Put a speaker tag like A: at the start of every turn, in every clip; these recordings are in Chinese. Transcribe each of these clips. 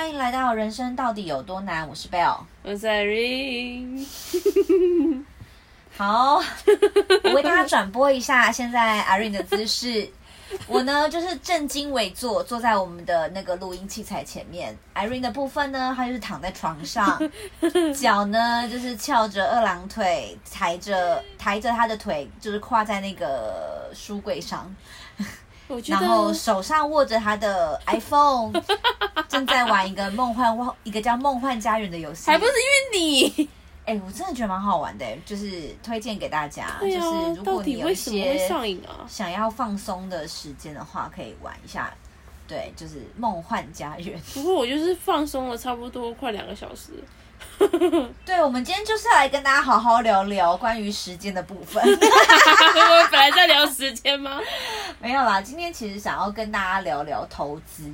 A: 欢迎来到人生到底有多难？我是 Belle，
B: 我是 Irene。
A: 好，我为大家转播一下现在 Irene 的姿势。我呢就是正襟危坐，坐在我们的那个录音器材前面。Irene 的部分呢，她就是躺在床上，脚呢就是翘着二郎腿，抬着抬着她的腿，就是跨在那个书柜上。然后手上握着他的 iPhone，正在玩一个梦幻一个叫《梦幻家园》的游戏。
B: 还不是因为你？
A: 哎、欸，我真的觉得蛮好玩的，就是推荐给大家。
B: 啊、
A: 就是如果你有一些
B: 想
A: 要放松的时间的话，可以玩一下。对，就是《梦幻家园》。
B: 不过我就是放松了差不多快两个小时。
A: 对，我们今天就是要来跟大家好好聊聊关于时间的部分。我
B: 们本来在聊时间吗？
A: 没有啦，今天其实想要跟大家聊聊投资。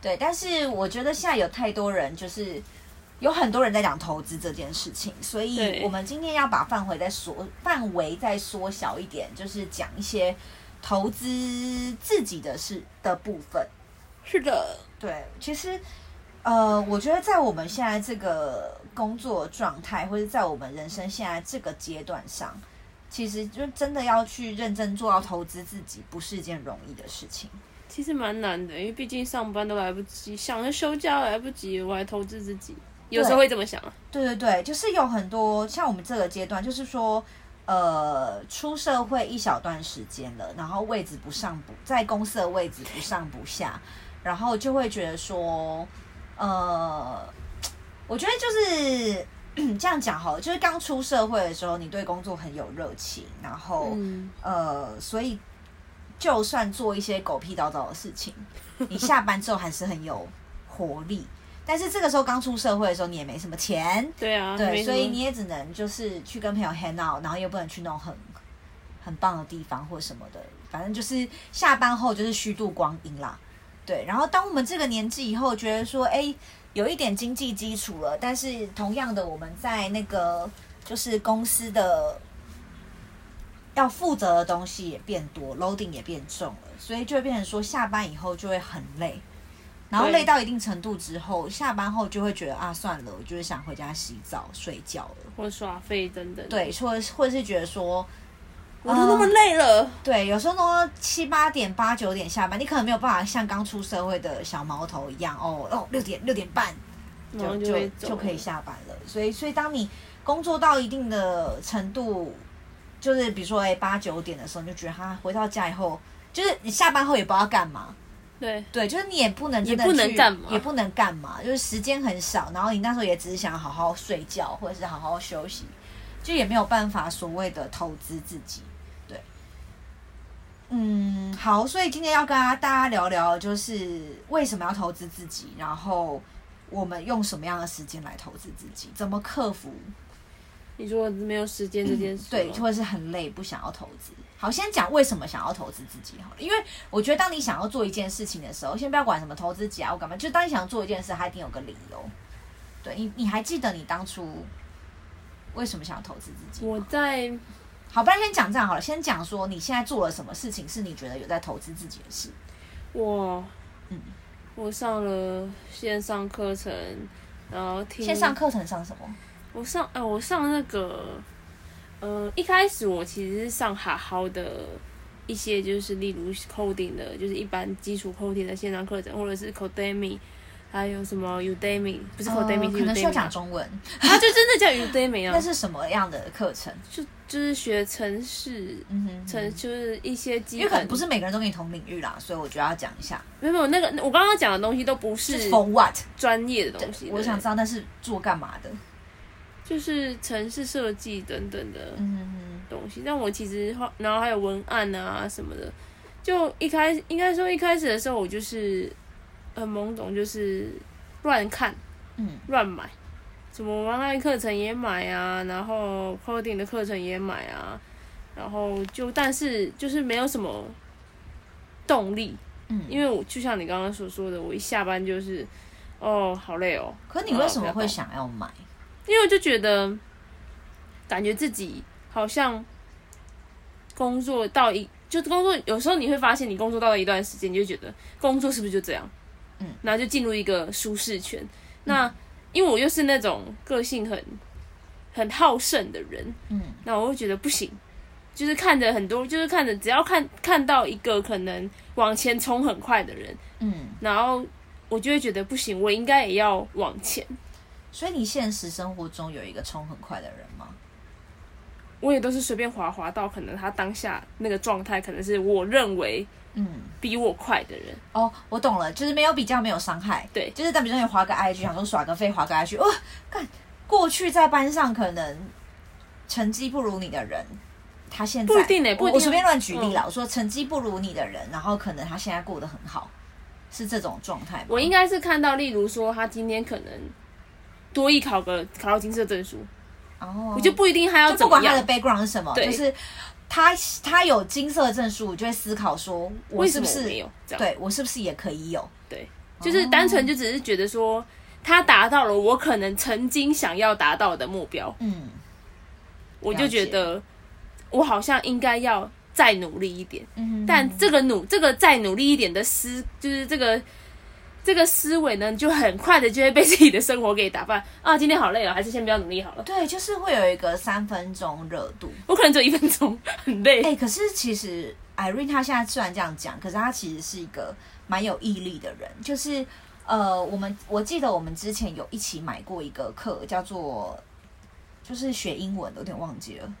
A: 对，但是我觉得现在有太多人，就是有很多人在讲投资这件事情，所以我们今天要把范围再缩范围再缩小一点，就是讲一些投资自己的事的部分。
B: 是的，
A: 对，其实。呃，我觉得在我们现在这个工作状态，或者在我们人生现在这个阶段上，其实就真的要去认真做到投资自己，不是一件容易的事情。
B: 其实蛮难的，因为毕竟上班都来不及，想着休假来不及，我还投资自己，有时候会这么想啊。
A: 对对对，就是有很多像我们这个阶段，就是说，呃，出社会一小段时间了，然后位置不上不在公司的位置不上不下，然后就会觉得说。呃，我觉得就是 这样讲好了，就是刚出社会的时候，你对工作很有热情，然后、嗯、呃，所以就算做一些狗屁叨叨的事情，你下班之后还是很有活力。但是这个时候刚出社会的时候，你也没什么钱，
B: 对啊，
A: 对，所以你也只能就是去跟朋友 hang out，然后又不能去那种很很棒的地方或什么的，反正就是下班后就是虚度光阴啦。对，然后当我们这个年纪以后，觉得说，哎，有一点经济基础了，但是同样的，我们在那个就是公司的要负责的东西也变多，loading 也变重了，所以就会变成说，下班以后就会很累，然后累到一定程度之后，下班后就会觉得啊，算了，我就是想回家洗澡睡觉了，
B: 或者耍废等等，
A: 对，或者或者是觉得说。
B: 我都那么累了，
A: 嗯，对，有时候呢七八点八九点下班，你可能没有办法像刚出社会的小毛头一样哦哦六点六点半就就就，就可以下班了。所以所以当你工作到一定的程度，就是比如说哎八九点的时候，你就觉得他回到家以后，就是你下班后也不知道干嘛。
B: 对
A: 对，就是你也不能真的
B: 也不能干嘛，
A: 也不能干嘛，就是时间很少，然后你那时候也只是想好好睡觉或者是好好休息，就也没有办法所谓的投资自己。嗯，好，所以今天要跟大家聊聊，就是为什么要投资自己，然后我们用什么样的时间来投资自己，怎么克服？
B: 你说没有时间这件事，
A: 嗯，对，或者是很累不想要投资。好，先讲为什么想要投资自己好了，因为我觉得当你想要做一件事情的时候，先不要管什么投资自己啊，我干嘛，就当你想要做一件事，它一定有个理由。对你，你还记得你当初为什么想要投资自己？
B: 我在。
A: 好，不然先讲这样好了。先讲说你现在做了什么事情，是你觉得有在投资自己的事。
B: 我，嗯，我上了线上课程，然后听
A: 线上课程上什么？
B: 我上，呃，我上那个，呃，一开始我其实是上好好的一些，就是例如 coding 的，就是一般基础 coding 的线上课程，或者是 Codemy。还有什么 Udemy？不是 Codemy，、呃、
A: 可能需要讲中文。
B: 它就真的叫 Udemy 啊？
A: 那是什么样的课程？
B: 就就是学城市，嗯哼，城就是一些基本。
A: 因为可能不是每个人都跟你同领域啦，所以我就要讲一下。
B: 没有没有，那个我刚刚讲的东西都不是
A: For what
B: 专业的东西。
A: 我想知道那是做干嘛的？
B: 就是城市设计等等的嗯东西。但我其实然后还有文案啊什么的。就一开始应该说一开始的时候，我就是。很懵懂，就是乱看，嗯，乱买，什么 online 课程也买啊，然后 coding 的课程也买啊，然后就但是就是没有什么动力，嗯，因为我就像你刚刚所说的，我一下班就是，哦，好累哦。
A: 可你为什么会想要买？
B: 因为我就觉得，感觉自己好像工作到一，就工作有时候你会发现，你工作到了一段时间，你就觉得工作是不是就这样？嗯，然后就进入一个舒适圈。嗯、那因为我又是那种个性很很好胜的人，嗯，那我会觉得不行，就是看着很多，就是看着只要看看到一个可能往前冲很快的人，嗯，然后我就会觉得不行，我应该也要往前。
A: 所以你现实生活中有一个冲很快的人吗？
B: 我也都是随便滑滑到，可能他当下那个状态，可能是我认为嗯比我快的人。
A: 嗯、哦，我懂了，就是没有比较，没有伤害。
B: 对，
A: 就是但比如说你滑个 IG，想说耍个废，滑个 IG，哇，看过去在班上可能成绩不如你的人，他现在
B: 不一定呢，不一定。
A: 我随便乱举例了，嗯、我说成绩不如你的人，然后可能他现在过得很好，是这种状态吗？
B: 我应该是看到，例如说他今天可能。多艺考个考到金色证书，哦，我就不一定还要怎么样，
A: 不管他的 background 是什么，就是他他有金色证书，我就会思考说，我是不是没有？对我是不是也可以有？
B: 对，就是单纯就只是觉得说，他达到了我可能曾经想要达到的目标，嗯，我就觉得我好像应该要再努力一点，嗯，但这个努这个再努力一点的思，就是这个。这个思维呢，就很快的就会被自己的生活给打败啊！今天好累哦，还是先不要努力好了。
A: 对，就是会有一个三分钟热度，
B: 我可能只有一分钟，很累。
A: 哎、欸，可是其实 Irene 她现在虽然这样讲，可是她其实是一个蛮有毅力的人。就是呃，我们我记得我们之前有一起买过一个课，叫做就是学英文的，有点忘记了，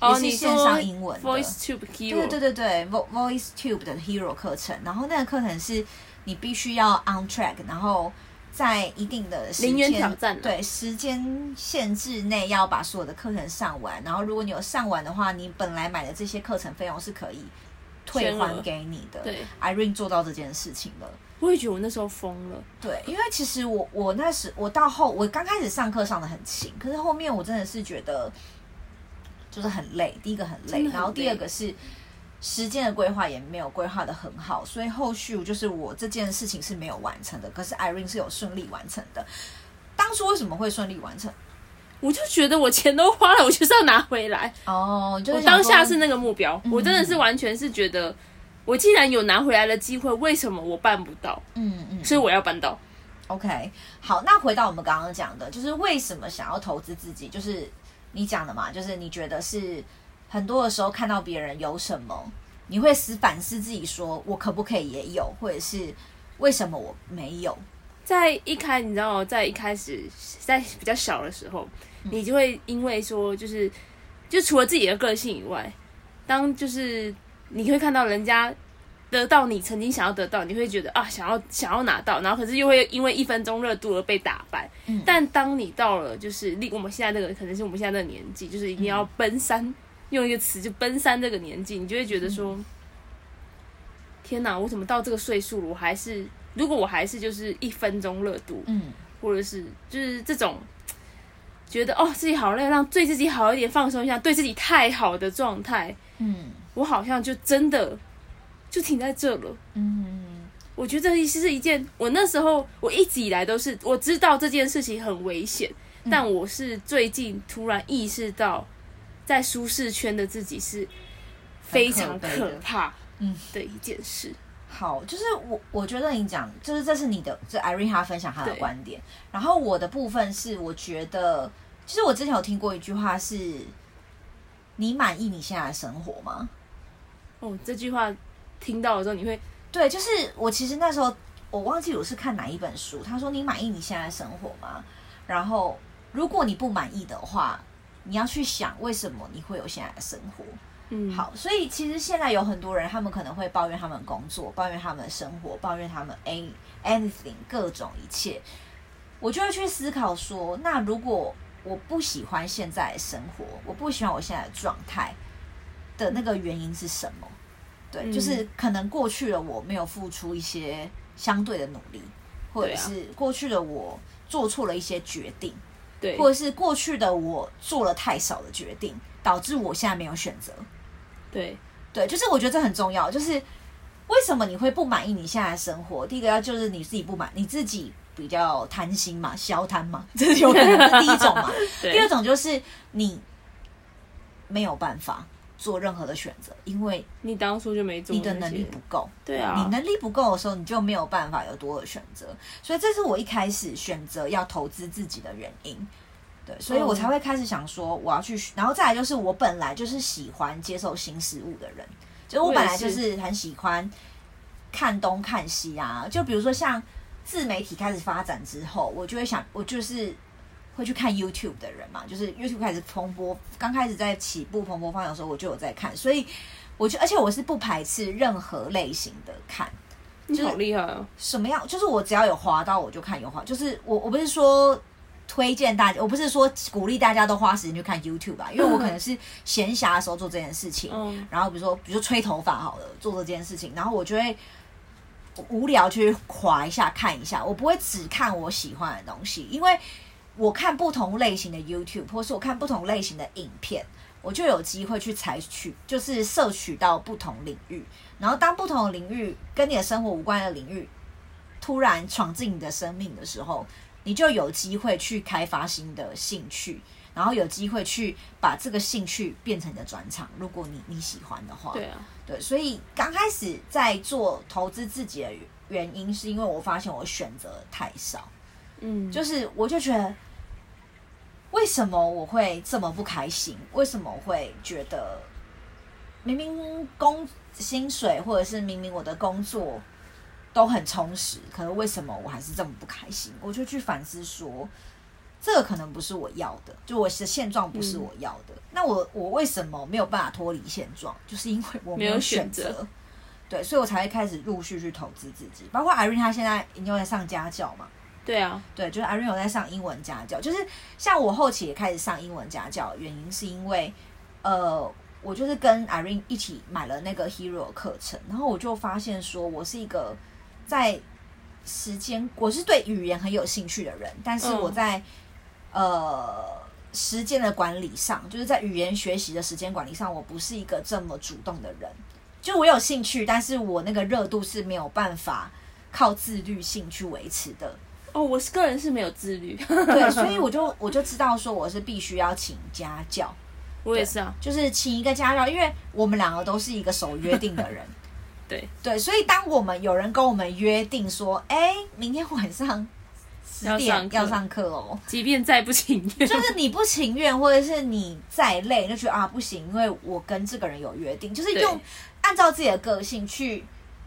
A: 哦、也是线上英文的
B: Voice Tube Hero，
A: 对对对对，Voice Tube 的 Hero 课程。然后那个课程是。你必须要 on track，然后在一定的时间
B: 挑战
A: 对时间限制内要把所有的课程上完。然后如果你有上完的话，你本来买的这些课程费用是可以退还给你的。对，Irene 做到这件事情了。
B: 我也觉得我那时候疯了。
A: 对，因为其实我我那时我到后我刚开始上课上的很勤，可是后面我真的是觉得就是很累。第一个很累，很累然后第二个是。时间的规划也没有规划的很好，所以后续就是我这件事情是没有完成的。可是 Irene 是有顺利完成的。当初为什么会顺利完成？
B: 我就觉得我钱都花了，我就是要拿回来。
A: 哦，就是、
B: 我当下是那个目标，嗯、我真的是完全是觉得，我既然有拿回来的机会，为什么我办不到？嗯嗯，所以我要办到。
A: OK，好，那回到我们刚刚讲的，就是为什么想要投资自己？就是你讲的嘛，就是你觉得是。很多的时候看到别人有什么，你会思反思自己，说我可不可以也有，或者是为什么我没有？
B: 在一开，你知道，在一开始，在比较小的时候，你就会因为说，就是，就除了自己的个性以外，当就是你会看到人家得到你曾经想要得到，你会觉得啊，想要想要拿到，然后可是又会因为一分钟热度而被打败。嗯。但当你到了就是离我们现在那个，可能是我们现在那个年纪，就是一定要奔三。用一个词就奔三这个年纪，你就会觉得说：“嗯、天哪，我怎么到这个岁数了，我还是如果我还是就是一分钟热度，嗯，或者是就是这种觉得哦自己好累，让对自己好一点，放松一下，对自己太好的状态，嗯，我好像就真的就停在这了，嗯，我觉得这是一件我那时候我一直以来都是我知道这件事情很危险，嗯、但我是最近突然意识到。”在舒适圈的自己是非常可怕，嗯的一件事。
A: 好，就是我我觉得你讲，就是这是你的，这 Irene 她分享她的观点。然后我的部分是，我觉得，其实我之前有听过一句话是：你满意你现在的生活吗？
B: 哦，这句话听到的时候，你会
A: 对，就是我其实那时候我忘记我是看哪一本书，他说你满意你现在的生活吗？然后如果你不满意的话。你要去想为什么你会有现在的生活，嗯，好，所以其实现在有很多人，他们可能会抱怨他们工作，抱怨他们的生活，抱怨他们 a anything 各种一切，我就会去思考说，那如果我不喜欢现在的生活，我不喜欢我现在的状态的那个原因是什么？对，就是可能过去的我没有付出一些相对的努力，或者是过去的我做错了一些决定。对，或者是过去的我做了太少的决定，导致我现在没有选择。
B: 对，
A: 对，就是我觉得这很重要。就是为什么你会不满意你现在的生活？第一个要就是你自己不满，你自己比较贪心嘛，消贪嘛，这是有可能是第一种嘛。第二种就是你没有办法，做任何的选择，因为
B: 你当初就没做，
A: 你的能力不够。
B: 对啊，
A: 你能力不够的时候，你就没有办法有多的选择。所以这是我一开始选择要投资自己的原因。对，所以我才会开始想说我要去，然后再来就是我本来就是喜欢接受新事物的人，就我本来就是很喜欢看东看西啊。就比如说像自媒体开始发展之后，我就会想，我就是。会去看 YouTube 的人嘛，就是 YouTube 开始蓬勃，刚开始在起步蓬勃发展的时候，我就有在看，所以我就而且我是不排斥任何类型的看，
B: 你好厉害哦！
A: 什么样？就是我只要有滑到我就看，有滑就是我我不是说推荐大家，我不是说鼓励大家都花时间去看 YouTube 吧，因为我可能是闲暇的时候做这件事情，嗯，然后比如说比如说吹头发好了，做这件事情，然后我就会无聊去滑一下看一下，我不会只看我喜欢的东西，因为。我看不同类型的 YouTube，或是我看不同类型的影片，我就有机会去采取，就是摄取到不同领域。然后，当不同的领域跟你的生活无关的领域突然闯进你的生命的时候，你就有机会去开发新的兴趣，然后有机会去把这个兴趣变成你的专长。如果你你喜欢的话，
B: 对啊，
A: 对。所以刚开始在做投资自己的原因，是因为我发现我选择太少。嗯，就是我就觉得，为什么我会这么不开心？为什么我会觉得明明工薪水或者是明明我的工作都很充实，可是为什么我还是这么不开心？我就去反思说，这个可能不是我要的，就我的现状不是我要的。嗯、那我我为什么没有办法脱离现状？就是因为我 没有选择，对，所以我才会开始陆续去投资自己。包括 Irene 她现在因为在上家教嘛。
B: 对啊，
A: 对，就是 Irene 有在上英文家教，就是像我后期也开始上英文家教，原因是因为，呃，我就是跟 Irene 一起买了那个 Hero 课程，然后我就发现说，我是一个在时间，我是对语言很有兴趣的人，但是我在、嗯、呃时间的管理上，就是在语言学习的时间管理上，我不是一个这么主动的人，就我有兴趣，但是我那个热度是没有办法靠自律性去维持的。
B: 哦，我是个人是没有自律，
A: 对，所以 我就我就知道说我是必须要请家教，
B: 我也是啊，
A: 就是请一个家教，因为我们两个都是一个守约定的人，
B: 对。对，
A: 所以当我们有人跟我们约定说，哎，明天晚上十点要上课哦，
B: 即便再不情愿，
A: 就是你不情愿，或者是你再累，就觉得啊不行，因为我跟这个人有约定，就是用按照自己的个性去。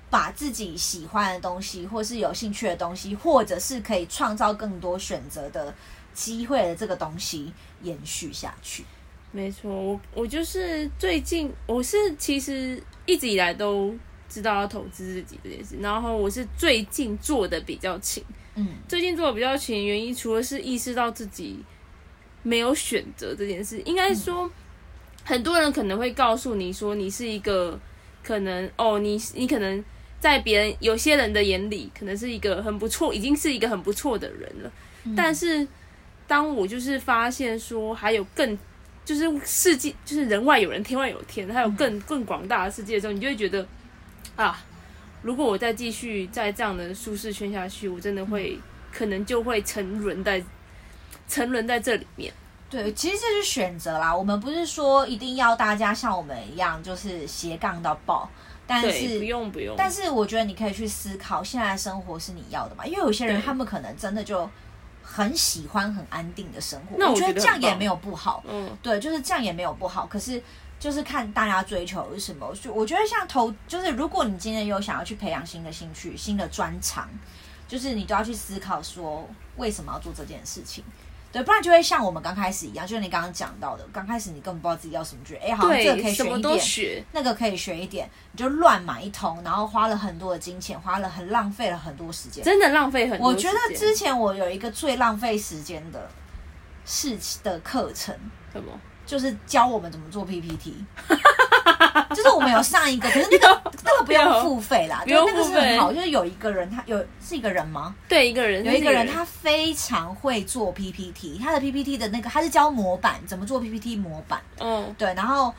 A: 把自己喜欢的东西，或是有兴趣的东西，或者是可以创造更多选择的机会的这个东西延续下去。
B: 没错，我我就是最近，我是其实一直以来都知道要投资自己这件事，然后我是最近做的比较勤。嗯，最近做的比较勤，原因除了是意识到自己没有选择这件事，应该说、嗯、很多人可能会告诉你说，你是一个可能哦，你你可能。在别人有些人的眼里，可能是一个很不错，已经是一个很不错的人了。嗯、但是，当我就是发现说，还有更就是世界，就是人外有人，天外有天，还有更更广大的世界的时候，你就会觉得啊，如果我再继续在这样的舒适圈下去，我真的会、嗯、可能就会沉沦在沉沦在这里面。
A: 对，其实这是选择啦。我们不是说一定要大家像我们一样，就是斜杠到爆。但是
B: 不用不用，
A: 但是我觉得你可以去思考，现在的生活是你要的吗？因为有些人他们可能真的就很喜欢很安定的生活，
B: 那
A: 我觉得这样也没有不好。嗯，对，就是这样也没有不好。可是就是看大家追求的是什么。就我觉得像投，就是如果你今天有想要去培养新的兴趣、新的专长，就是你都要去思考说为什么要做这件事情。对，不然就会像我们刚开始一样，就是你刚刚讲到的，刚开始你根本不知道自己要什么，觉得哎，好像这个可以学一点，
B: 学
A: 那个可以学一点，你就乱买一通，然后花了很多的金钱，花了很浪费了很多时间，
B: 真的浪费很多。
A: 我觉得之前我有一个最浪费时间的事情的课程，
B: 什么？
A: 就是教我们怎么做 PPT。就是我们有上一个，可是那个 那个不用付费啦，就那个是很好，就是有一个人，他有是一个人吗？
B: 对，一个人，
A: 有一个人，他非常会做 PPT，他的 PPT 的那个他是教模板，怎么做 PPT 模板，嗯，对，然后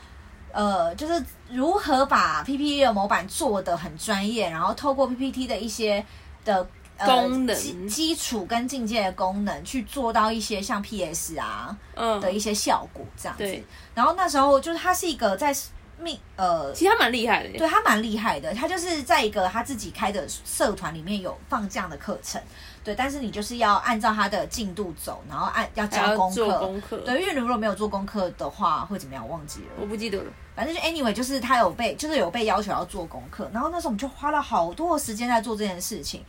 A: 呃，就是如何把 PPT 的模板做的很专业，然后透过 PPT 的一些的。
B: 功能
A: 基基础跟进阶的功能去做到一些像 PS 啊的一些效果这样子。然后那时候就是他是一个在命呃，
B: 其实他蛮厉害的，
A: 对他蛮厉害的。他就是在一个他自己开的社团里面有放这样的课程，对。但是你就是要按照他的进度走，然后按要交功课，
B: 功课。
A: 对，因为你如果没有做功课的话，会怎么样？我忘记了，
B: 我不记得了。
A: 反正就 anyway，就是他有被，就是有被要求要做功课。然后那时候我们就花了好多时间在做这件事情。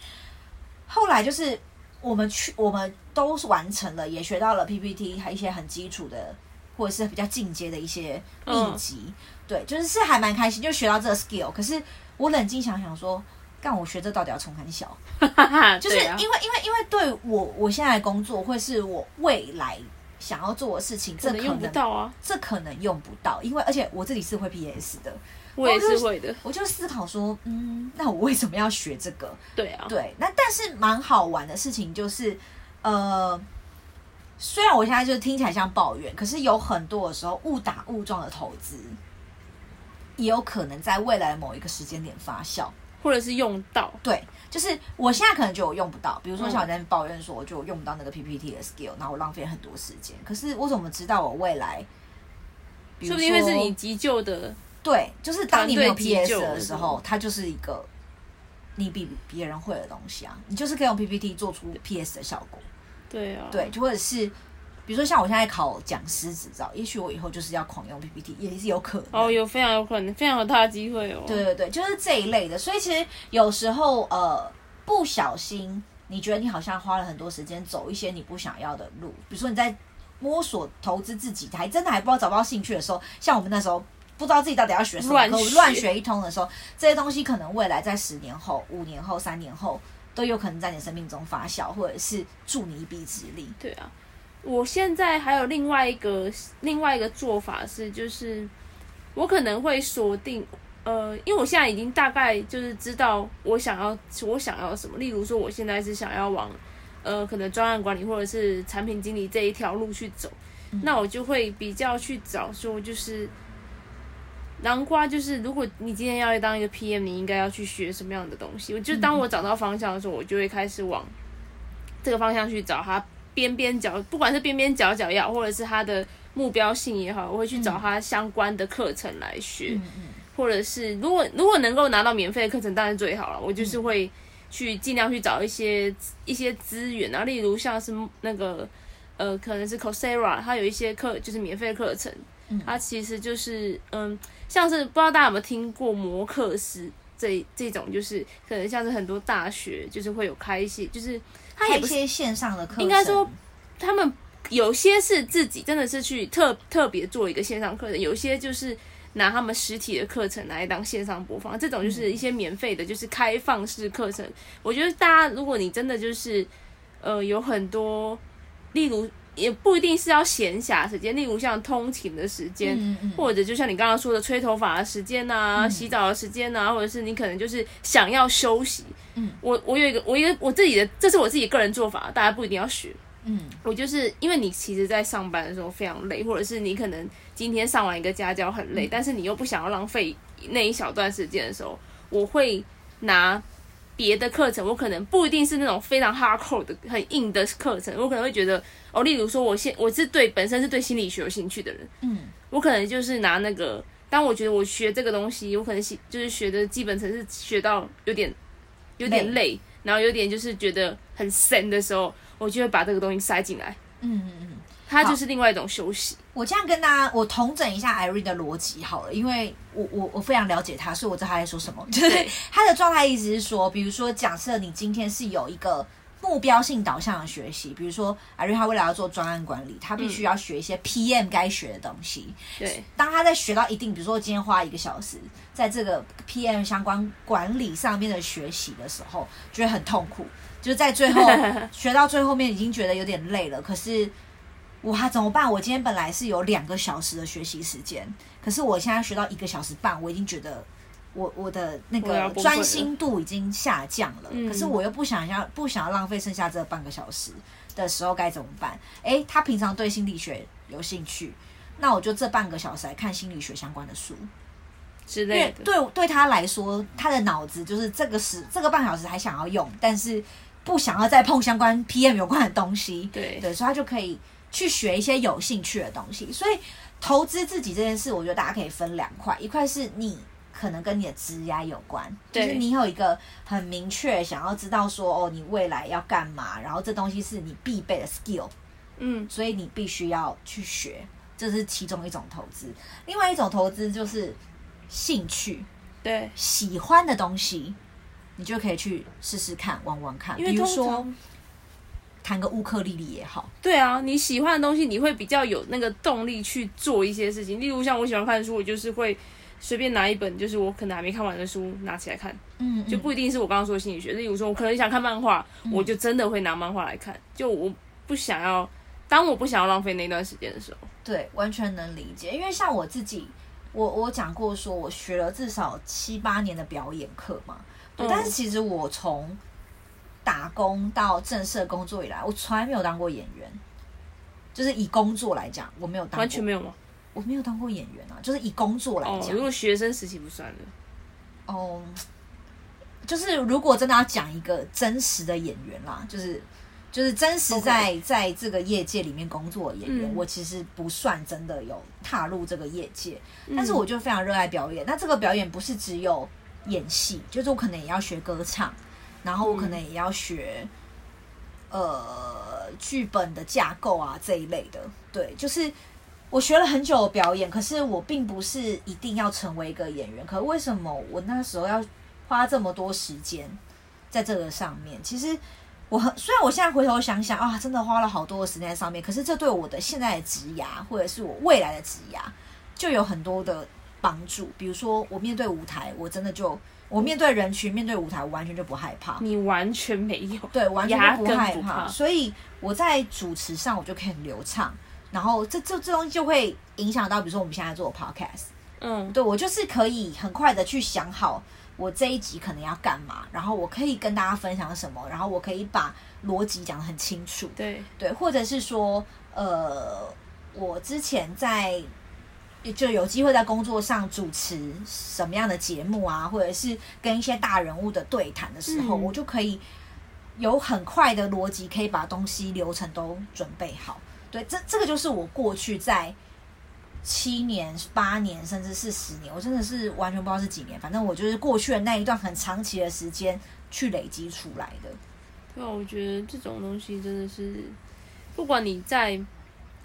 A: 后来就是我们去，我们都是完成了，也学到了 PPT，还一些很基础的。或者是比较进阶的一些秘籍，嗯、对，就是是还蛮开心，就学到这个 skill。可是我冷静想想说，干我学这到底要从很小？就是因为、啊、因为因为对我我现在的工作，会是我未来想要做的事情，这可能
B: 用不到啊，
A: 这可能用不到，因为而且我自己是会 PS 的，
B: 我也是会的。
A: 我就思考说，嗯，那我为什么要学这个？
B: 对啊，
A: 对，那但是蛮好玩的事情就是，呃。虽然我现在就是听起来像抱怨，可是有很多的时候误打误撞的投资，也有可能在未来的某一个时间点发酵，
B: 或者是用到。
A: 对，就是我现在可能觉得我用不到，比如说像我在抱怨说，我就用不到那个 PPT 的 skill，然后我浪费很多时间。可是我怎么知道我未来？
B: 说不定会是你急救的。
A: 对，就是当你没有 PS 的时候，它就是一个你比别人会的东西啊，你就是可以用 PPT 做出 PS 的效果。
B: 对啊，
A: 对，就或者是，比如说像我现在考讲师执照，也许我以后就是要狂用 PPT，也是有可能。
B: 哦，有非常有可能，非常有大的机会哦。
A: 对对对，就是这一类的。所以其实有时候呃，不小心，你觉得你好像花了很多时间走一些你不想要的路，比如说你在摸索投资自己，还真的还不知道找不到兴趣的时候，像我们那时候不知道自己到底要学什么，乱学，乱学一通的时候，这些东西可能未来在十年后、五年后、三年后。都有可能在你生命中发酵，或者是助你一臂之力。
B: 对啊，我现在还有另外一个另外一个做法是，就是我可能会锁定，呃，因为我现在已经大概就是知道我想要我想要什么。例如说，我现在是想要往呃可能专案管理或者是产品经理这一条路去走，嗯、那我就会比较去找说就是。南瓜就是，如果你今天要当一个 PM，你应该要去学什么样的东西？我就当我找到方向的时候，我就会开始往这个方向去找它边边角，不管是边边角角也好，或者是他的目标性也好，我会去找他相关的课程来学，或者是如果如果能够拿到免费的课程，当然最好了。我就是会去尽量去找一些一些资源啊，例如像是那个呃，可能是 Coursera，它有一些课就是免费课程。它其实就是，嗯，像是不知道大家有没有听过摩课师这这种，就是可能像是很多大学就是会有开一些，就是它有一些
A: 线上的课程。
B: 应该说，他们有些是自己真的是去特特别做一个线上课程，有些就是拿他们实体的课程来当线上播放。这种就是一些免费的，就是开放式课程。我觉得大家，如果你真的就是，呃，有很多，例如。也不一定是要闲暇时间，例如像通勤的时间，嗯嗯、或者就像你刚刚说的吹头发的时间呐、洗澡的时间呐、啊，或者是你可能就是想要休息。嗯，我我有一个我一个我自己的，这是我自己个人做法，大家不一定要学。嗯，我就是因为你其实，在上班的时候非常累，或者是你可能今天上完一个家教很累，嗯、但是你又不想要浪费那一小段时间的时候，我会拿。别的课程，我可能不一定是那种非常 hardcore 的、很硬的课程，我可能会觉得哦，例如说，我现我是对本身是对心理学有兴趣的人，嗯，我可能就是拿那个，当我觉得我学这个东西，我可能就是学的基本层是学到有点有点累，累然后有点就是觉得很深的时候，我就会把这个东西塞进来，嗯嗯嗯。它就是另外一种休息。
A: 我这样跟大家，我同整一下 Irene 的逻辑好了，因为我我我非常了解他，所以我知道他在说什么。就是他的状态意思是说，比如说，假设你今天是有一个目标性导向的学习，比如说 Irene 他为了要做专案管理，他必须要学一些 PM 该学的东西。对，当他在学到一定，比如说今天花一个小时在这个 PM 相关管理上面的学习的时候，觉得很痛苦，就是在最后 学到最后面已经觉得有点累了，可是。哇，怎么办？我今天本来是有两个小时的学习时间，可是我现在学到一个小时半，我已经觉得我我的那个专心度已经下降了。可是我又不想要不想要浪费剩下这半个小时的时候该怎么办？诶，他平常对心理学有兴趣，那我就这半个小时来看心理学相关的书
B: 之类的。
A: 对对他来说，他的脑子就是这个时这个半小时还想要用，但是不想要再碰相关 PM 有关的东西。
B: 对
A: 对，所以他就可以。去学一些有兴趣的东西，所以投资自己这件事，我觉得大家可以分两块，一块是你可能跟你的职业有关，就是你有一个很明确想要知道说哦，你未来要干嘛，然后这东西是你必备的 skill，
B: 嗯，
A: 所以你必须要去学，这是其中一种投资。另外一种投资就是兴趣，
B: 对，
A: 喜欢的东西，你就可以去试试看，玩玩看，比如说。弹个乌克丽丽也好，
B: 对啊，你喜欢的东西，你会比较有那个动力去做一些事情。例如像我喜欢看书，我就是会随便拿一本，就是我可能还没看完的书拿起来看，
A: 嗯，嗯，
B: 就不一定是我刚刚说的心理学。例如说，我可能想看漫画，嗯，我就真的会拿漫画来看。就我不想要，当我不想要浪费那段时间的时候，
A: 对，完全能理解。因为像我自己，我我讲过说，我学了至少七八年的表演课嘛，对，嗯，但是其实我从打工到正式工作以来，我从来没有当过演员。就是以工作来讲，我没有当过，
B: 完全没有吗？
A: 我没有当过演员啊。就是以工作来讲，
B: 哦，如果学生时期不算的，
A: 哦，就是如果真的要讲一个真实的演员啦，就是就是真实在在这个业界里面工作的演员.我其实不算真的有踏入这个业界，嗯，但是我就非常热爱表演。那这个表演不是只有演戏，就是我可能也要学歌唱。然后我可能也要学，嗯、呃，剧本的架构啊这一类的。对，就是我学了很久的表演，可是我并不是一定要成为一个演员。可为什么我那时候要花这么多时间在这个上面？其实我很，虽然我现在回头想想啊，真的花了好多的时间在上面，可是这对我的现在的职涯，或者是我未来的职涯，就有很多的帮助。比如说，我面对舞台，我真的就。我面对人群，面对舞台，我完全就不害怕。
B: 你完全没有，
A: 对，完全不害怕。所以我在主持上，我就可以很流畅。然后这这这东西就会影响到，比如说我们现在做 podcast，
B: 嗯，
A: 对，我就是可以很快的去想好我这一集可能要干嘛，然后我可以跟大家分享什么，然后我可以把逻辑讲得很清楚。
B: 对
A: 对，或者是说，呃，我之前在。就有机会在工作上主持什么样的节目啊，或者是跟一些大人物的对谈的时候，嗯，我就可以有很快的逻辑，可以把东西流程都准备好。对，这这个就是我过去在七年、八年，甚至是十年，我真的是完全不知道是几年，反正我就是过去的那一段很长期的时间去累积出来的。
B: 对啊，我觉得这种东西真的是，不管你在。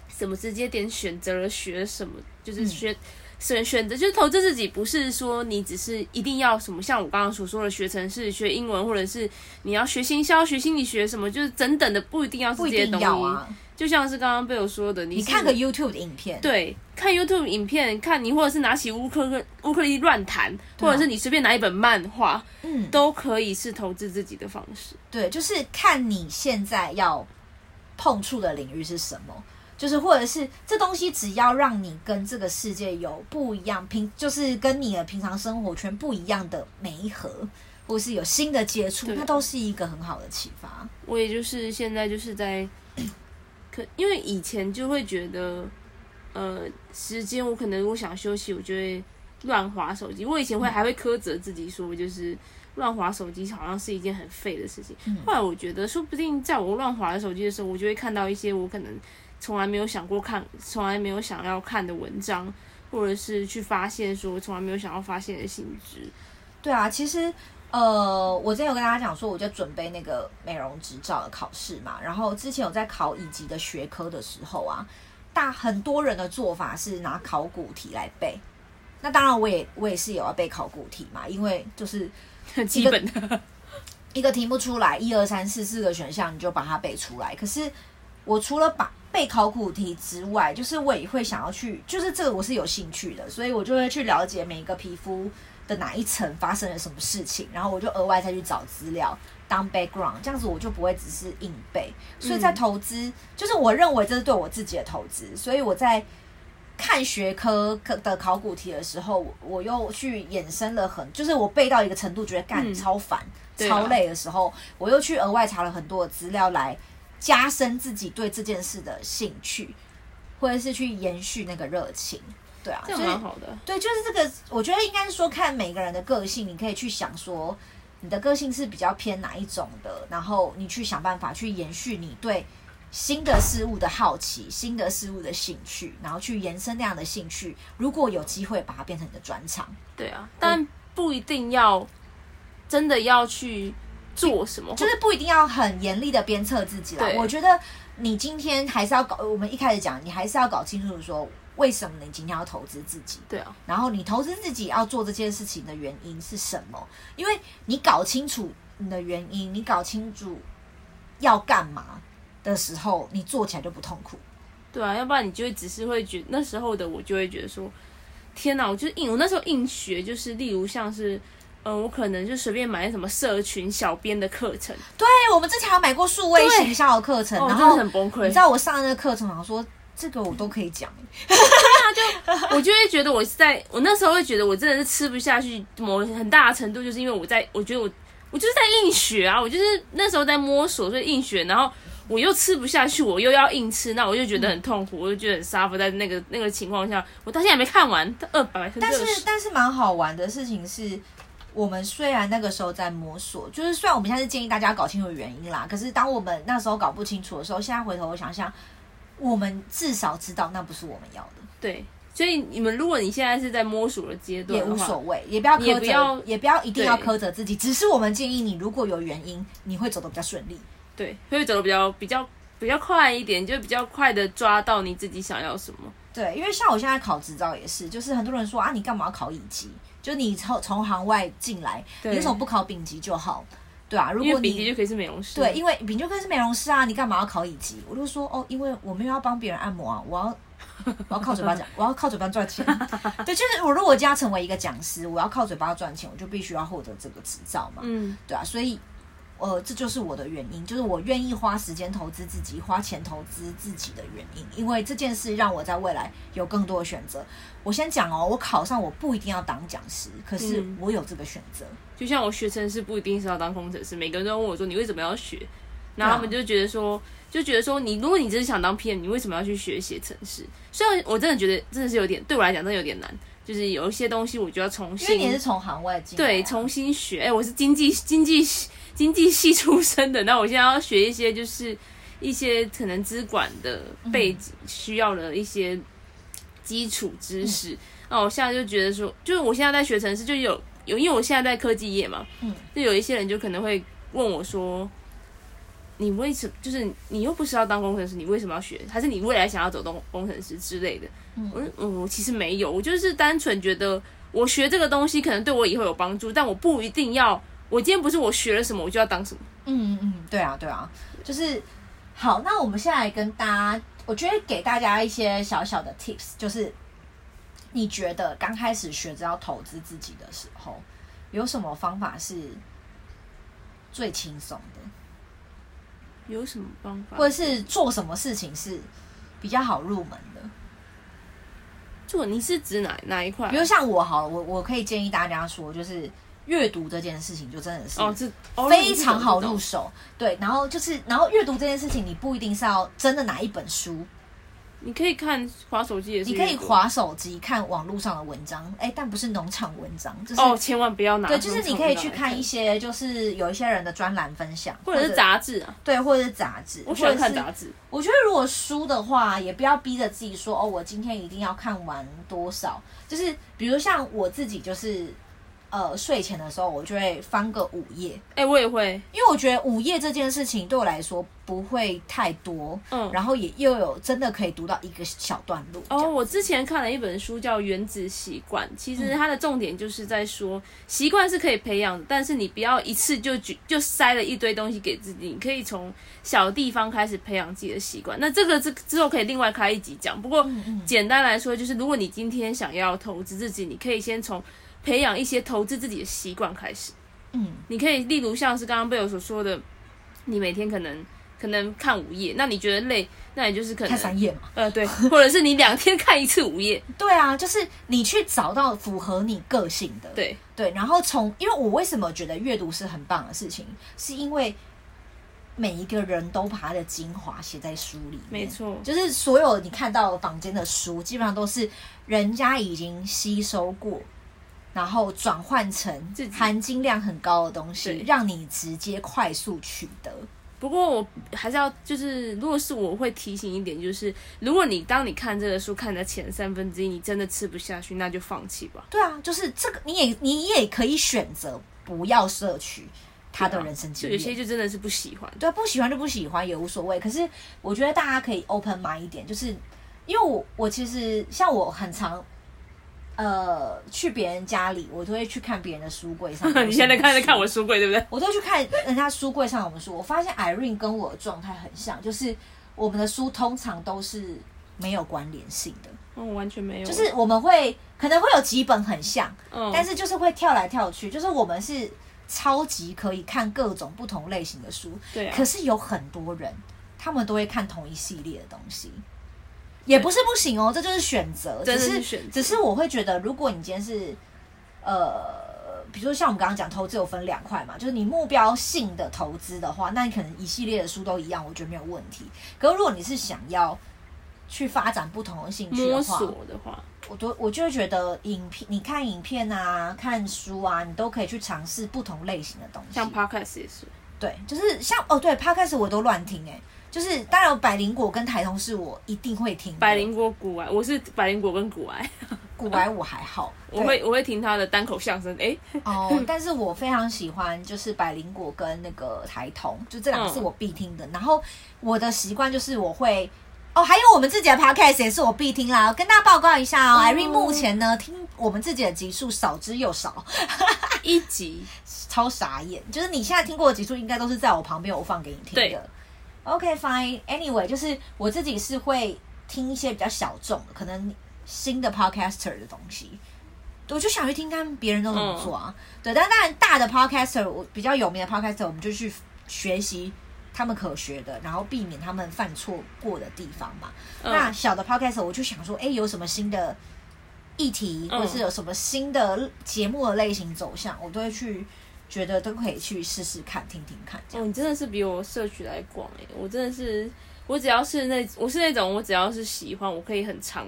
B: 什么直接点选择了学什么，就是选选选择，就是投资自己，不是说你只是一定要什么，像我刚刚所说的学程式、学英文，或者是你要学行销、学心理学什么，就是等等的，不一定要是这些东西。啊、就像是刚刚被我说的，你，
A: 你看个 YouTube 的影片，
B: 对，看 YouTube 影片，看你或者是拿起乌克克乌克丽乱弹，或者是你随便拿一本漫画，
A: 嗯，
B: 都可以是投资自己的方式。
A: 对，就是看你现在要碰触的领域是什么。就是，或者是这东西，只要让你跟这个世界有不一样，平就是跟你的平常生活圈不一样的媒合，或是有新的接触，那都是一个很好的启发。
B: 我也就是现在就是在，可因为以前就会觉得，呃，时间我可能如果想休息，我就会乱划手机。我以前会还会苛责自己说，就是乱划手机好像是一件很废的事情。后来我觉得，说不定在我乱划手机的时候，我就会看到一些我可能。从来没有想过看，从来没有想要看的文章，或者是去发现说从来没有想要发现的性质。
A: 对啊，其实呃，我之前有跟大家讲说，我在准备那个美容执照的考试嘛。然后之前有在考乙级的学科的时候啊，大很多人的做法是拿考古题来背。那当然，我也我也是有要背考古题嘛，因为就是
B: 基本的
A: 一个题目出来，一二三四四个选项，你就把它背出来。可是我除了把背考古题之外，就是我也会想要去，就是这个我是有兴趣的，所以我就会去了解每一个皮肤的哪一层发生了什么事情，然后我就额外再去找资料当 background，这样子我就不会只是硬背。所以在投资，嗯、就是我认为这是对我自己的投资，所以我在看学科的考古题的时候，我又去衍生了很，就是我背到一个程度觉得干超烦、嗯、超累的时候，我又去额外查了很多的资料来。加深自己对这件事的兴趣，或者是去延续那个热情，对啊，
B: 这样蛮好的。
A: 对，就是这个，我觉得应该是说看每个人的个性，你可以去想说你的个性是比较偏哪一种的，然后你去想办法去延续你对新的事物的好奇，新的事物的兴趣，然后去延伸那样的兴趣。如果有机会把它变成你的专长，
B: 对啊，但不一定要真的要去做什么，
A: 就是不一定要很严厉的鞭策自己啦。我觉得你今天还是要搞，我们一开始讲，你还是要搞清楚说。为什么你今天要投资自己？
B: 对啊，
A: 然后你投资自己要做这件事情的原因是什么？因为你搞清楚你的原因，你搞清楚要干嘛的时候，你做起来就不痛苦。
B: 对啊，要不然你就会只是会觉得那时候的我就会觉得说，天哪！我就硬，我那时候硬学，就是例如像是，嗯、呃，我可能就随便买什么社群小编的课程。
A: 对，我们之前还买过数位行销的课程，然后、
B: 哦、很崩溃。
A: 你知道我上那个课程，好像说。这个我都可以讲，
B: 那就我就会觉得我是在我那时候会觉得我真的是吃不下去，某很大的程度就是因为我在我觉得我我就是在硬学啊，我就是那时候在摸索，所以硬学，然后我又吃不下去，我又要硬吃，那我就觉得很痛苦，我就觉得很 suffer 在那个那个情况下，我到现在还没看完二百分。
A: 但是但是蛮好玩的事情是，我们虽然那个时候在摸索，就是虽然我们现在是建议大家搞清楚原因啦，可是当我们那时候搞不清楚的时候，现在回头我想想。我们至少知道那不是我们要的，
B: 对。所以你们，如果你现在是在摸索的阶段，
A: 也无所谓，也不要苛责，也不要，也不要一定要苛责自己。只是我们建议你，如果有原因，你会走得比较顺利，
B: 对，会走得比较比较比较快一点，就比较快的抓到你自己想要什么。
A: 对，因为像我现在考执照也是，就是很多人说啊，你干嘛要考乙级？就你从从行外进来，你为什么不考丙级就好？对啊，如果你
B: 丙级就可以是美容师，
A: 对，因为丙级就可以是美容师啊，你干嘛要考乙级？我就说哦，因为我没有要帮别人按摩啊，我要我要靠嘴巴讲，我要靠嘴巴赚钱。对，就是我如果将要成为一个讲师，我要靠嘴巴赚钱，我就必须要获得这个执照嘛。嗯，对啊，所以呃，这就是我的原因，就是我愿意花时间投资自己，花钱投资自己的原因，因为这件事让我在未来有更多的选择。我先讲哦，我考上我不一定要当讲师，可是我有这个选择。
B: 就像我学程式不一定是要当工程师，每个人都问我说，你为什么要学？然后他们就觉得说，就觉得说你如果你真是想当 PM，你为什么要去学写程式？虽然我真的觉得真的是有点对我来讲真的有点难，就是有一些东西我就要重新。
A: 因为你是从行外进，
B: 对，重新学。哎、欸，我是经济经济经济系出身的，那我现在要学一些就是一些可能资管的背景需要的一些基础知识。嗯、那我现在就觉得说，就是我现在在学城市就有。有，因为我现在在科技业嘛，嗯，就有一些人就可能会问我说：“你为什么就是你又不是要当工程师，你为什么要学？还是你未来想要走工工程师之类的？”嗯，我说：“嗯，我其实没有，我就是单纯觉得我学这个东西可能对我以后有帮助，但我不一定要。我今天不是我学了什么，我就要当什么。”
A: 嗯嗯嗯，对啊对啊，就是好。那我们现在跟大家，我觉得给大家一些小小的 tips，就是。你觉得刚开始学着要投资自己的时候，有什么方法是最轻松的？
B: 有什么方法，
A: 或者是做什么事情是比较好入门的？
B: 做你是指哪哪一块？
A: 比如像我好了，我我可以建议大家说，就是阅读这件事情就真的是哦，非常好入手。对，然后就是，然后阅读这件事情，你不一定是要真的拿一本书。
B: 你可以看滑手机也是，
A: 你可以滑手机看网络上的文章，哎、欸，但不是农场文章，就是
B: 哦，千万不要拿。
A: 对，就是你可以去看一些，就是有一些人的专栏分享，
B: 或者是杂志啊，
A: 对，或者是杂志。
B: 我喜欢看杂志。
A: 我觉得如果书的话，也不要逼着自己说，哦，我今天一定要看完多少。就是比如像我自己，就是。呃，睡前的时候我就会翻个午夜，
B: 哎、欸，我也会，
A: 因为我觉得午夜这件事情对我来说不会太多，嗯，然后也又有真的可以读到一个小段落。
B: 哦，我之前看了一本书叫《原子习惯》，其实它的重点就是在说，习惯是可以培养，但是你不要一次就就塞了一堆东西给自己，你可以从小地方开始培养自己的习惯。那这个之之后可以另外开一集讲。不过简单来说，就是如果你今天想要投资自己，你可以先从。培养一些投资自己的习惯开始，嗯，你可以例如像是刚刚贝尔所说的，你每天可能可能看五页，那你觉得累，那你就是可能
A: 看三页嘛，
B: 呃，对，或者是你两天看一次五页，
A: 对啊，就是你去找到符合你个性的，
B: 对。
A: 对，然后从，因为我为什么觉得阅读是很棒的事情，是因为每一个人都把他的精华写在书里面，
B: 没错，
A: 就是所有你看到坊间的书，基本上都是人家已经吸收过。然后转换成含金量很高的东西，让你直接快速取得。
B: 不过我还是要，就是如果是我会提醒一点，就是如果你当你看这个书看的前三分之一，你真的吃不下去，那就放弃吧。
A: 对啊，就是这个，你也你也可以选择不要摄取他的人生经验。
B: 有些就真的是不喜欢，
A: 对，不喜欢就不喜欢也无所谓。可是我觉得大家可以 open mind 一点，就是因为我我其实像我很常。呃，去别人家里，我都会去看别人的书柜上。
B: 你现在看在看我书柜，对不对？
A: 我都会去看人家书柜上有什么书。我发现 Irene 跟我的状态很像，就是我们的书通常都是没有关联性的。
B: 嗯，完全没有。
A: 就是我们会可能会有几本很像，嗯，但是就是会跳来跳去。就是我们是超级可以看各种不同类型的书，对啊。可是有很多人，他们都会看同一系列的东西。也不是不行哦，这就是选择，只是，是只是我会觉得，如果你今天是，呃，比如说像我们刚刚讲投资有分两块嘛，就是你目标性的投资的话，那你可能一系列的书都一样，我觉得没有问题。可是如果你是想要去发展不同的兴趣的话，
B: 的话
A: 我都我就会觉得影片，你看影片啊，看书啊，你都可以去尝试不同类型的东西。
B: 像 Podcast 也是，
A: 对，就是像哦，对，Podcast 我都乱听哎、欸。就是当然，百灵果跟台通是我一定会听。
B: 百灵果、古癌，我是百灵果跟古癌。
A: 股癌我还好，
B: 我会我会听他的单口相声。哎、欸，
A: 哦，但是我非常喜欢就是百灵果跟那个台通，就这两个是我必听的。嗯、然后我的习惯就是我会哦，还有我们自己的 podcast 也是我必听啦。跟大家报告一下哦，Irene 目前呢听我们自己的集数少之又少，
B: 一集
A: 超傻眼。就是你现在听过的集数，应该都是在我旁边我放给你听的。OK fine anyway，就是我自己是会听一些比较小众的，可能新的 podcaster 的东西，我就想去听看别人都怎么做啊。嗯、对，但当然大的 podcaster，我比较有名的 podcaster，我们就去学习他们可学的，然后避免他们犯错过的地方嘛。嗯、那小的 podcaster，我就想说，哎、欸，有什么新的议题，或者是有什么新的节目的类型走向，我都会去。觉得都可以去试试看，听听看。
B: 哦，你真的是比我摄取来广哎！我真的是，我只要是那，我是那种，我只要是喜欢，我可以很长，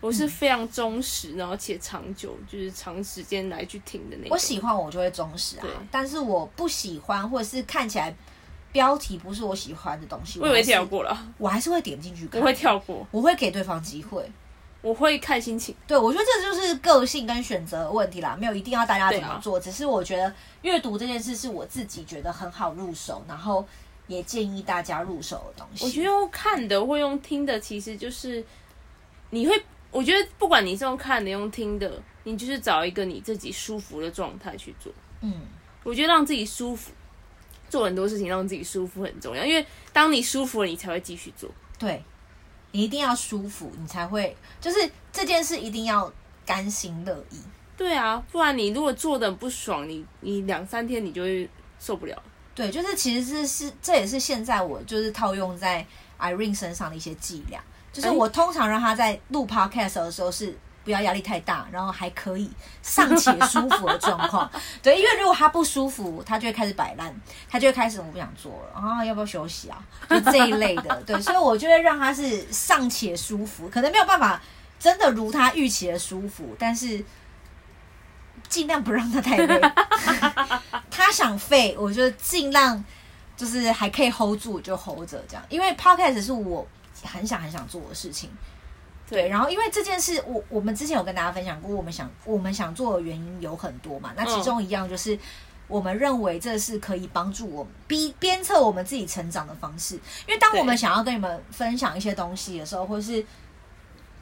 B: 我是非常忠实，然后且长久，就是长时间来去听的那种。
A: 我喜欢我就会忠实啊，但是我不喜欢或者是看起来标题不是我喜欢的东西，
B: 我以为跳过了，
A: 我还是会点进去看，
B: 我会跳过，
A: 我会给对方机会。
B: 我会看心情，
A: 对，我觉得这就是个性跟选择的问题啦，没有一定要大家怎么做，啊、只是我觉得阅读这件事是我自己觉得很好入手，然后也建议大家入手的东西。
B: 我觉得用看的或用听的，其实就是你会，我觉得不管你是用看的用听的，你就是找一个你自己舒服的状态去做。嗯，我觉得让自己舒服，做很多事情让自己舒服很重要，因为当你舒服了，你才会继续做。
A: 对。你一定要舒服，你才会就是这件事一定要甘心乐意。
B: 对啊，不然你如果做的不爽，你你两三天你就会受不了。
A: 对，就是其实是是这也是现在我就是套用在 Irene 身上的一些伎俩，就是我通常让他在录 Podcast 的时候是。不要压力太大，然后还可以尚且舒服的状况。对，因为如果他不舒服，他就会开始摆烂，他就会开始我不想做了啊，要不要休息啊？就这一类的。对，所以我就会让他是尚且舒服，可能没有办法真的如他预期的舒服，但是尽量不让他太累。他想废，我就尽量就是还可以 hold 住就 hold 着这样，因为 podcast 是我很想很想做的事情。对，然后因为这件事，我我们之前有跟大家分享过，我们想我们想做的原因有很多嘛。那其中一样就是，我们认为这是可以帮助我们逼鞭策我们自己成长的方式。因为当我们想要跟你们分享一些东西的时候，或是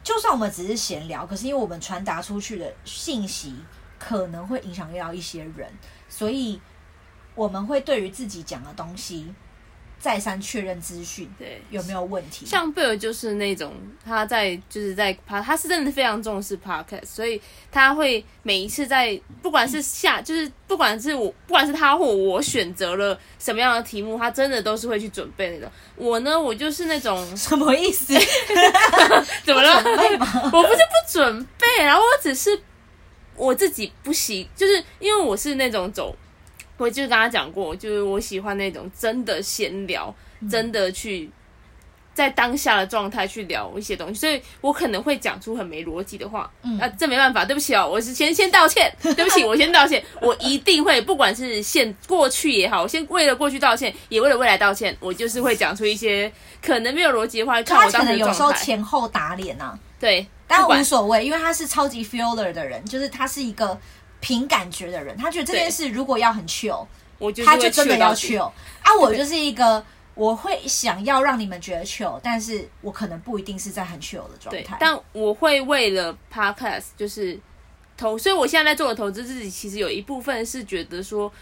A: 就算我们只是闲聊，可是因为我们传达出去的信息可能会影响到一些人，所以我们会对于自己讲的东西。再三确认资讯，对，有没有问题？
B: 像贝尔就是那种他在就是在他他是真的非常重视 podcast，所以他会每一次在不管是下就是不管是我不管是他或我选择了什么样的题目，他真的都是会去准备那种。我呢，我就是那种
A: 什么意思？
B: 怎么了？我不是不准备，然后我只是我自己不行，就是因为我是那种走。我就跟他讲过，就是我喜欢那种真的闲聊，嗯、真的去在当下的状态去聊一些东西，所以我可能会讲出很没逻辑的话。嗯，啊，这没办法，对不起哦，我是先先道歉，对不起，我先道歉，我一定会，不管是现过去也好，我先为了过去道歉，也为了未来道歉，我就是会讲出一些可能没有逻辑的话。看我当时有时候
A: 前后打脸啊，
B: 对，
A: 但无所谓，因为他是超级 feeler 的人，就是他是一个凭感觉的人，他觉得这件事如果要很 chill，
B: 我就
A: 他就真的要 chill 啊，我就是一个。我会想要让你们觉得 chill，但是我可能不一定是在很 chill 的状态。
B: 但我会为了 podcast 就是投，所以我现在在做的投资自己，其实有一部分是觉得说，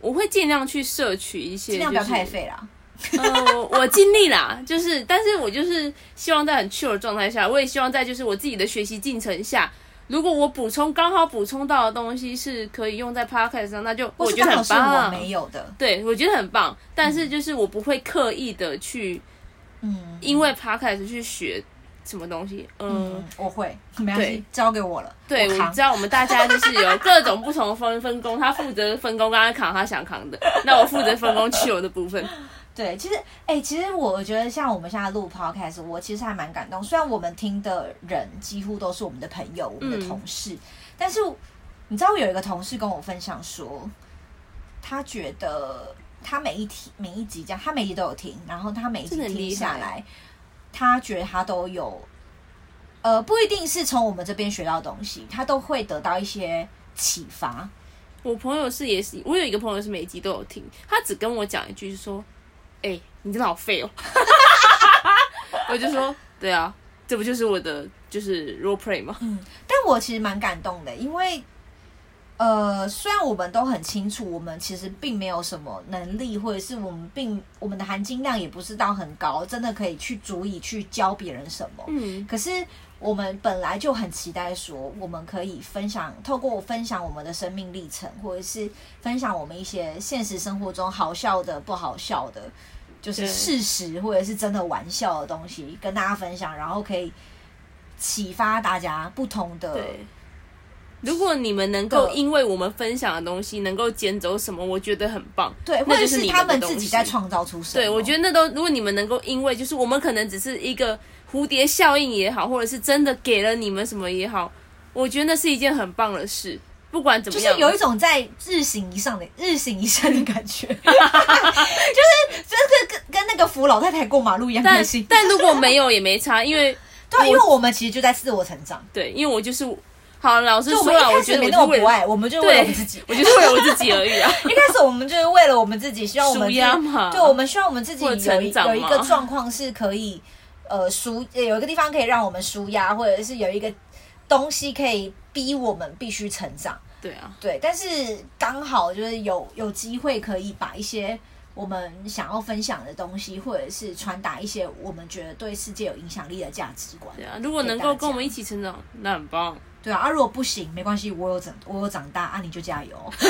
B: 我会尽量去摄取一些、就是，尽量不要太废啦。呃，我尽力啦，就是，但是我就是希望在很 chill 的状态下，我也希望在就是我自己的学习进程下。如果我补充刚好补充到的东西是可以用在 podcast 上，那就我觉得很棒。
A: 我没有的，
B: 对，我觉得很棒。但是就是我不会刻意的去，嗯，因为 podcast 去学什么东西。嗯，
A: 嗯我会，没关系，交给我了。
B: 对，我，知道我们大家就是有各种不同的分分工，他负责分工，刚刚扛他想扛的，那我负责分工去我的部分。
A: 对，其实，哎、欸，其实我觉得像我们现在录 podcast，我其实还蛮感动。虽然我们听的人几乎都是我们的朋友、我们的同事，嗯、但是你知道，我有一个同事跟我分享说，他觉得他每一题、每一集这样，他每一集都有听，然后他每一集听下来，他觉得他都有，呃，不一定是从我们这边学到东西，他都会得到一些启发。
B: 我朋友是也是，我有一个朋友是每一集都有听，他只跟我讲一句是说。哎、欸，你真的好废哦！我就说，对啊，这不就是我的就是 role play 吗？
A: 嗯，但我其实蛮感动的，因为呃，虽然我们都很清楚，我们其实并没有什么能力，或者是我们并我们的含金量也不是到很高，真的可以去足以去教别人什么。嗯，可是我们本来就很期待说，我们可以分享，透过分享我们的生命历程，或者是分享我们一些现实生活中好笑的、不好笑的。就是事实或者是真的玩笑的东西跟大家分享，然后可以启发大家不同的。
B: 对，如果你们能够因为我们分享的东西能够捡走什么，我觉得很棒。
A: 对，或者是他们自己在创造出什么。
B: 对，我觉得那都，如果你们能够因为就是我们可能只是一个蝴蝶效应也好，或者是真的给了你们什么也好，我觉得那是一件很棒的事。不管怎么样，
A: 就是有一种在日行一上的 日行一善的感觉，就是就是跟跟那个扶老太太过马路一样开心。
B: 但如果没有也没差，因为
A: 对，因为我们其实就在自我成长。
B: 对，因为我就是好老师说了，我觉得没那么不爱，
A: 我们就为了我们自己，
B: 我就是为了我自己而已啊。
A: 一开始我们就是为了我们自己，希望我们对，我们希望我们自己有一有一个状况是可以呃舒，有一个地方可以让我们舒压，或者是有一个东西可以。逼我们必须成长，
B: 对啊，
A: 对，但是刚好就是有有机会可以把一些我们想要分享的东西，或者是传达一些我们觉得对世界有影响力的价值观。
B: 对啊，如果能够跟我们一起成长，那很棒。
A: 对啊，啊，如果不行，没关系，我有长，我有长大啊，你就加油。对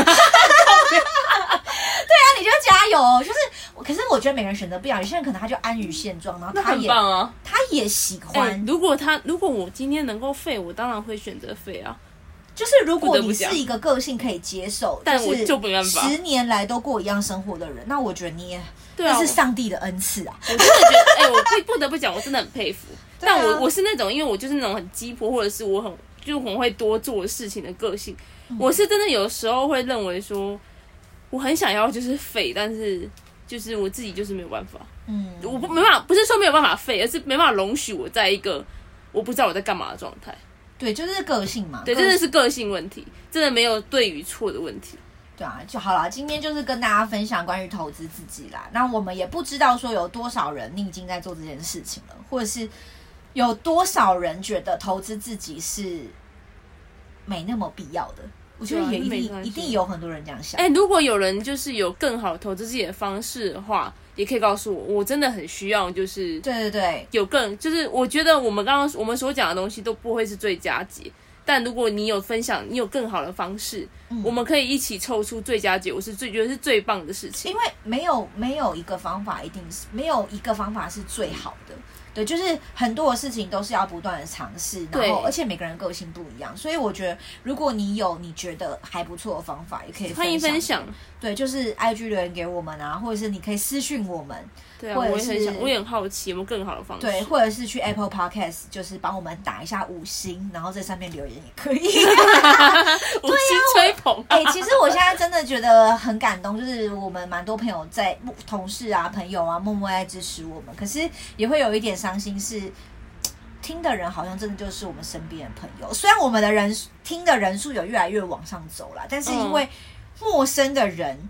A: 啊，你就加油。就是，可是我觉得每个人选择不一样，有些人可能他就安于现状，然后他也
B: 棒啊，
A: 他也喜欢。
B: 欸，如果他，如果我今天能够废，我当然会选择废啊。
A: 就是如果你是一个个性可以接受，
B: 但我就没办
A: 法，十年来都过一样生活的人，那我觉得你也，
B: 对啊，
A: 是上帝的恩赐啊！
B: 我真的觉得，哎、欸，我不不得不讲，我真的很佩服。但我我是那种，因为我就是那种很鸡婆，或者是我很就很会多做事情的个性。嗯、我是真的有时候会认为说，我很想要就是废，但是就是我自己就是没有办法。嗯，我不没办法，不是说没有办法废，而是没办法容许我在一个我不知道我在干嘛的状态。
A: 对，就是个性嘛。
B: 对，真的是个性问题，真的没有对与错的问题。
A: 对啊，就好了。今天就是跟大家分享关于投资自己啦。那我们也不知道说有多少人你已经在做这件事情了，或者是有多少人觉得投资自己是没那么必要的。我觉得也一定一定有很多人这样想。
B: 哎，如果有人就是有更好投资自己的方式的话。也可以告诉我，我真的很需要，就是
A: 对对对，
B: 有更就是我觉得我们刚刚我们所讲的东西都不会是最佳解，但如果你有分享，你有更好的方式，嗯、我们可以一起凑出最佳解，我是最觉得是最棒的事情。
A: 因为没有没有一个方法一定是没有一个方法是最好的。对，就是很多的事情都是要不断的尝试，然后而且每个人个性不一样，所以我觉得如果你有你觉得还不错的方法，也可以
B: 欢迎分享。
A: 对，就是 IG 留言给我们啊，或者是你可以私讯我们。
B: 对啊，我也很想，我也很好奇有没有更好的方式。
A: 对，或者是去 Apple Podcast，就是帮我们打一下五星，然后在上面留言也可以。
B: 五星吹捧。
A: 哎、欸，其实我现在真的觉得很感动，就是我们蛮多朋友在同事啊、朋友啊，默默在支持我们。可是也会有一点伤心，是听的人好像真的就是我们身边的朋友。虽然我们的人听的人数有越来越往上走了，但是因为陌生的人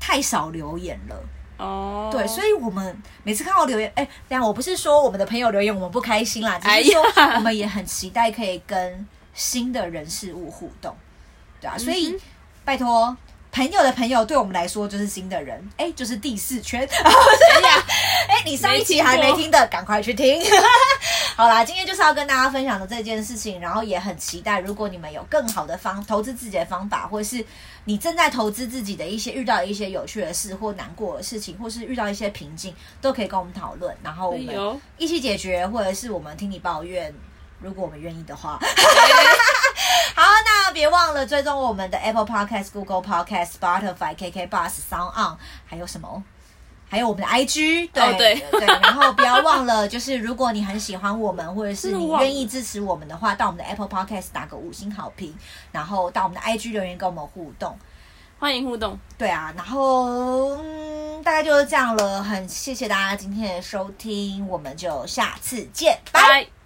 A: 太少留言了。哦，对，所以我们每次看到留言，哎，这样我不是说我们的朋友留言我们不开心啦，只是说我们也很期待可以跟新的人事物互动，对啊，所以拜托朋友的朋友对我们来说就是新的人，哎，就是第四圈，哎，你上一期还没听的，赶快去听。好啦，今天就是要跟大家分享的这件事情，然后也很期待，如果你们有更好的方投资自己的方法，或是你正在投资自己的一些遇到一些有趣的事或难过的事情，或是遇到一些瓶颈，都可以跟我们讨论，然后我们一起解决，或者是我们听你抱怨，如果我们愿意的话。好，那别忘了追踪我们的 Apple Podcast、Google Podcast、Spotify、KK Bus、Sound On，还有什么？还有我们的 IG，对、oh, 对对，然后不要忘了，就是如果你很喜欢我们，或者是你愿意支持我们的话，到我们的 Apple Podcast 打个五星好评，然后到我们的 IG 留言跟我们互动，
B: 欢迎互动。
A: 对啊，然后嗯，大概就是这样了，很谢谢大家今天的收听，我们就下次见，拜。